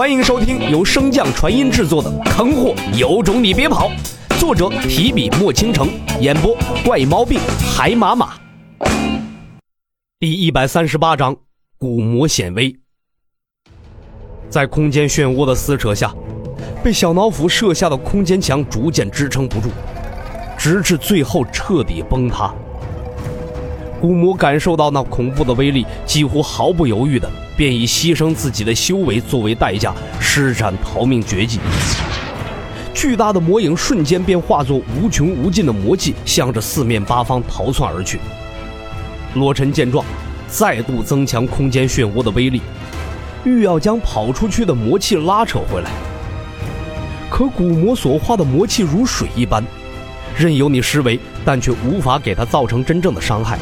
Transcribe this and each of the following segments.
欢迎收听由升降传音制作的《坑货有种你别跑》，作者提笔墨倾城，演播怪毛病海马马。第一百三十八章：古魔显威。在空间漩涡的撕扯下，被小脑斧设下的空间墙逐渐支撑不住，直至最后彻底崩塌。古魔感受到那恐怖的威力，几乎毫不犹豫的便以牺牲自己的修为作为代价，施展逃命绝技。巨大的魔影瞬间便化作无穷无尽的魔气，向着四面八方逃窜而去。罗尘见状，再度增强空间漩涡的威力，欲要将跑出去的魔气拉扯回来。可古魔所化的魔气如水一般，任由你施为，但却无法给他造成真正的伤害。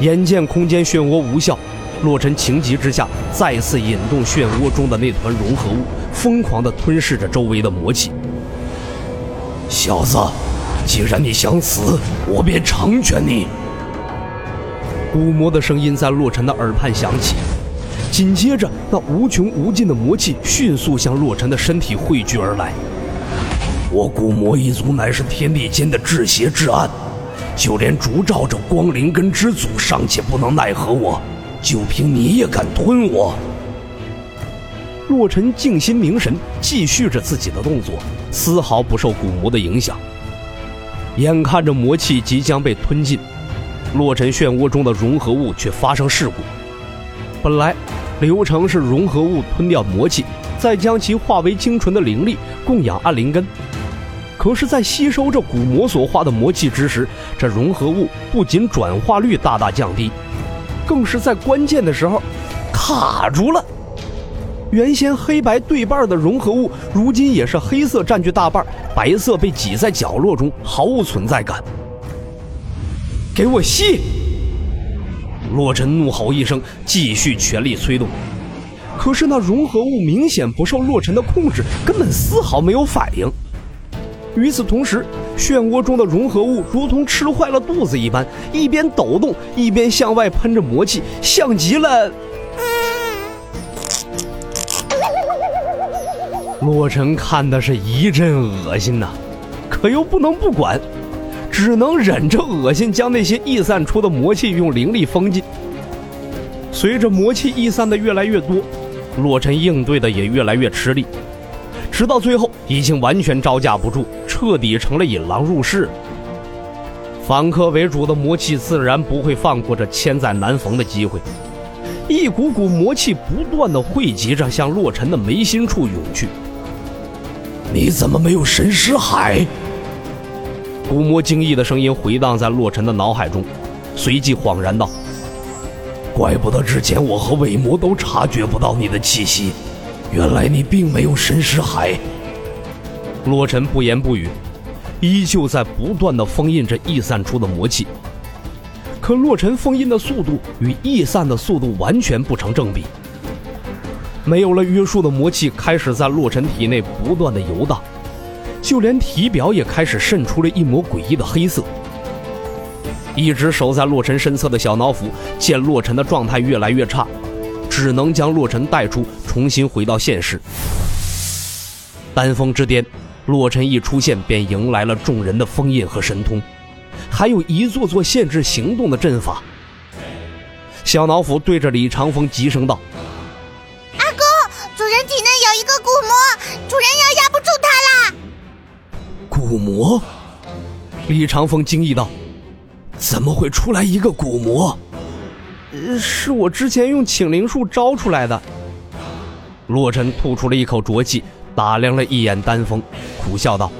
眼见空间漩涡无效，洛尘情急之下再次引动漩涡中的那团融合物，疯狂地吞噬着周围的魔气。小子，既然你想死，我便成全你。古魔的声音在洛尘的耳畔响起，紧接着，那无穷无尽的魔气迅速向洛尘的身体汇聚而来。我古魔一族乃是天地间的至邪至暗。就连烛照着光灵根之祖尚且不能奈何我，就凭你也敢吞我？洛尘静心凝神，继续着自己的动作，丝毫不受古魔的影响。眼看着魔气即将被吞尽，洛尘漩涡中的融合物却发生事故。本来流程是融合物吞掉魔气，再将其化为精纯的灵力供养暗灵根。可是，在吸收这古魔所化的魔气之时，这融合物不仅转化率大大降低，更是在关键的时候卡住了。原先黑白对半的融合物，如今也是黑色占据大半，白色被挤在角落中，毫无存在感。给我吸！洛尘怒吼一声，继续全力催动。可是那融合物明显不受洛尘的控制，根本丝毫没有反应。与此同时，漩涡中的融合物如同吃坏了肚子一般，一边抖动，一边向外喷着魔气，像极了……洛尘看的是一阵恶心呐，可又不能不管，只能忍着恶心，将那些溢散出的魔气用灵力封禁。随着魔气溢散的越来越多，洛尘应对的也越来越吃力。直到最后，已经完全招架不住，彻底成了引狼入室。反客为主的魔气自然不会放过这千载难逢的机会，一股股魔气不断的汇集着，向洛尘的眉心处涌去。你怎么没有神识海？古魔惊异的声音回荡在洛尘的脑海中，随即恍然道：“怪不得之前我和伪魔都察觉不到你的气息。”原来你并没有神识海。洛尘不言不语，依旧在不断的封印着易散出的魔气。可洛尘封印的速度与易散的速度完全不成正比。没有了约束的魔气开始在洛尘体内不断的游荡，就连体表也开始渗出了一抹诡异的黑色。一直守在洛尘身侧的小脑斧见洛尘的状态越来越差。只能将洛尘带出，重新回到现实。丹峰之巅，洛尘一出现，便迎来了众人的封印和神通，还有一座座限制行动的阵法。小脑斧对着李长风急声道：“阿公，主人体内有一个古魔，主人要压不住他啦。”古魔？李长风惊异道：“怎么会出来一个古魔？”是我之前用请灵术招出来的。洛尘吐出了一口浊气，打量了一眼丹峰，苦笑道：“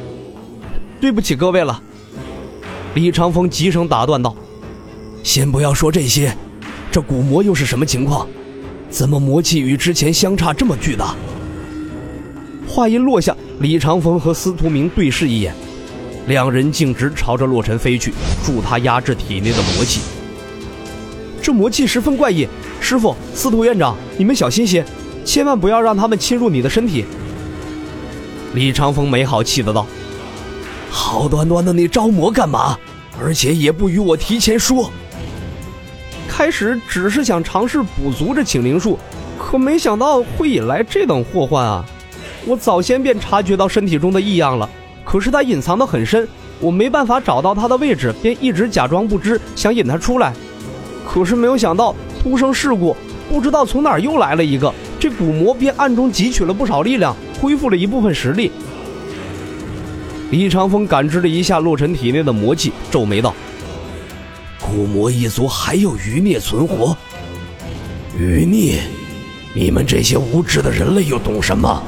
对不起各位了。”李长风急声打断道：“先不要说这些，这古魔又是什么情况？怎么魔气与之前相差这么巨大？”话音落下，李长风和司徒明对视一眼，两人径直朝着洛尘飞去，助他压制体内的魔气。这魔气十分怪异，师傅、司徒院长，你们小心些，千万不要让他们侵入你的身体。李长风没好气的道：“好端端的你招魔干嘛？而且也不与我提前说。开始只是想尝试补足这请灵术，可没想到会引来这等祸患啊！我早先便察觉到身体中的异样了，可是它隐藏的很深，我没办法找到它的位置，便一直假装不知，想引它出来。可是没有想到突生事故，不知道从哪儿又来了一个，这古魔便暗中汲取了不少力量，恢复了一部分实力。李长风感知了一下洛尘体内的魔气，皱眉道：“古魔一族还有余孽存活？余孽？你们这些无知的人类又懂什么？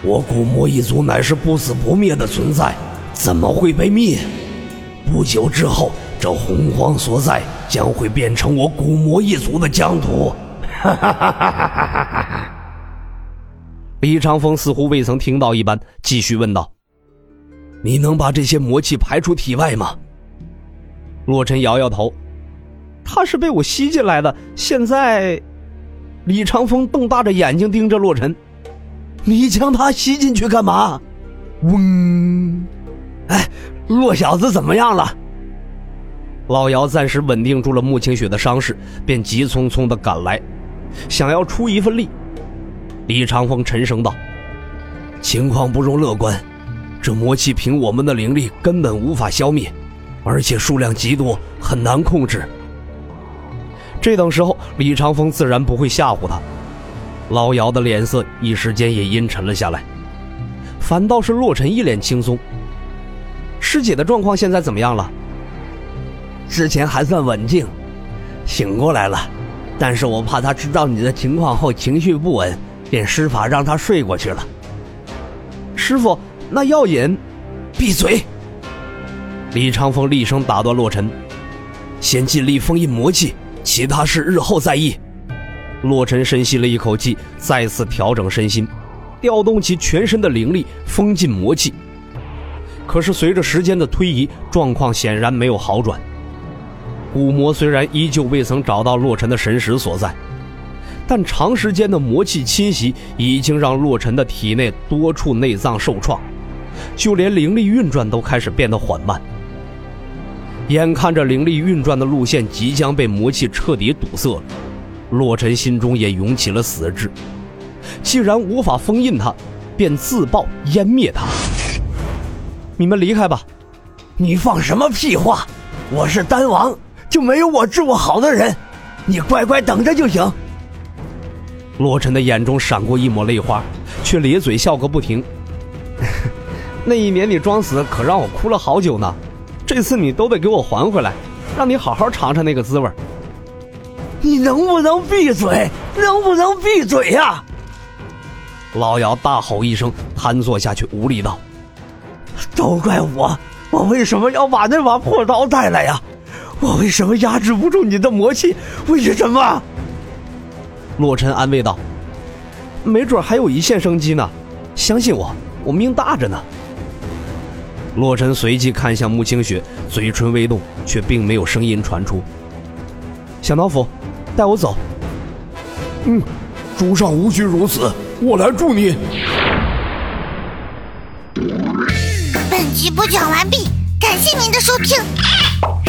我古魔一族乃是不死不灭的存在，怎么会被灭？不久之后，这洪荒所在将会变成我古魔一族的疆土。”哈哈哈哈哈哈！李长风似乎未曾听到一般，继续问道。你能把这些魔气排出体外吗？洛尘摇摇头，他是被我吸进来的。现在，李长风瞪大着眼睛盯着洛尘：“你将他吸进去干嘛？”嗡，哎，洛小子怎么样了？老姚暂时稳定住了穆清雪的伤势，便急匆匆的赶来，想要出一份力。李长风沉声道：“情况不容乐观。”这魔气凭我们的灵力根本无法消灭，而且数量极多，很难控制。这等时候，李长风自然不会吓唬他。老姚的脸色一时间也阴沉了下来，反倒是洛尘一脸轻松。师姐的状况现在怎么样了？之前还算稳静，醒过来了，但是我怕他知道你的情况后情绪不稳，便施法让他睡过去了。师傅。那药引，闭嘴！李长风厉声打断洛尘：“先尽力封印魔气，其他事日后再议。”洛尘深吸了一口气，再次调整身心，调动起全身的灵力，封禁魔气。可是随着时间的推移，状况显然没有好转。古魔虽然依旧未曾找到洛尘的神识所在。但长时间的魔气侵袭，已经让洛尘的体内多处内脏受创，就连灵力运转都开始变得缓慢。眼看着灵力运转的路线即将被魔气彻底堵塞了，洛尘心中也涌起了死志。既然无法封印他，便自爆湮灭他。你们离开吧。你放什么屁话？我是丹王，就没有我治不好的人。你乖乖等着就行。洛尘的眼中闪过一抹泪花，却咧嘴笑个不停。那一年你装死，可让我哭了好久呢。这次你都得给我还回来，让你好好尝尝那个滋味。你能不能闭嘴？能不能闭嘴呀？老姚大吼一声，瘫坐下去，无力道：“都怪我，我为什么要把那把破刀带来呀？我为什么压制不住你的魔气？为什么？”洛尘安慰道：“没准还有一线生机呢，相信我，我命大着呢。”洛尘随即看向穆清雪，嘴唇微动，却并没有声音传出。小脑斧，带我走。嗯，主上无需如此，我来助你。本集播讲完毕，感谢您的收听。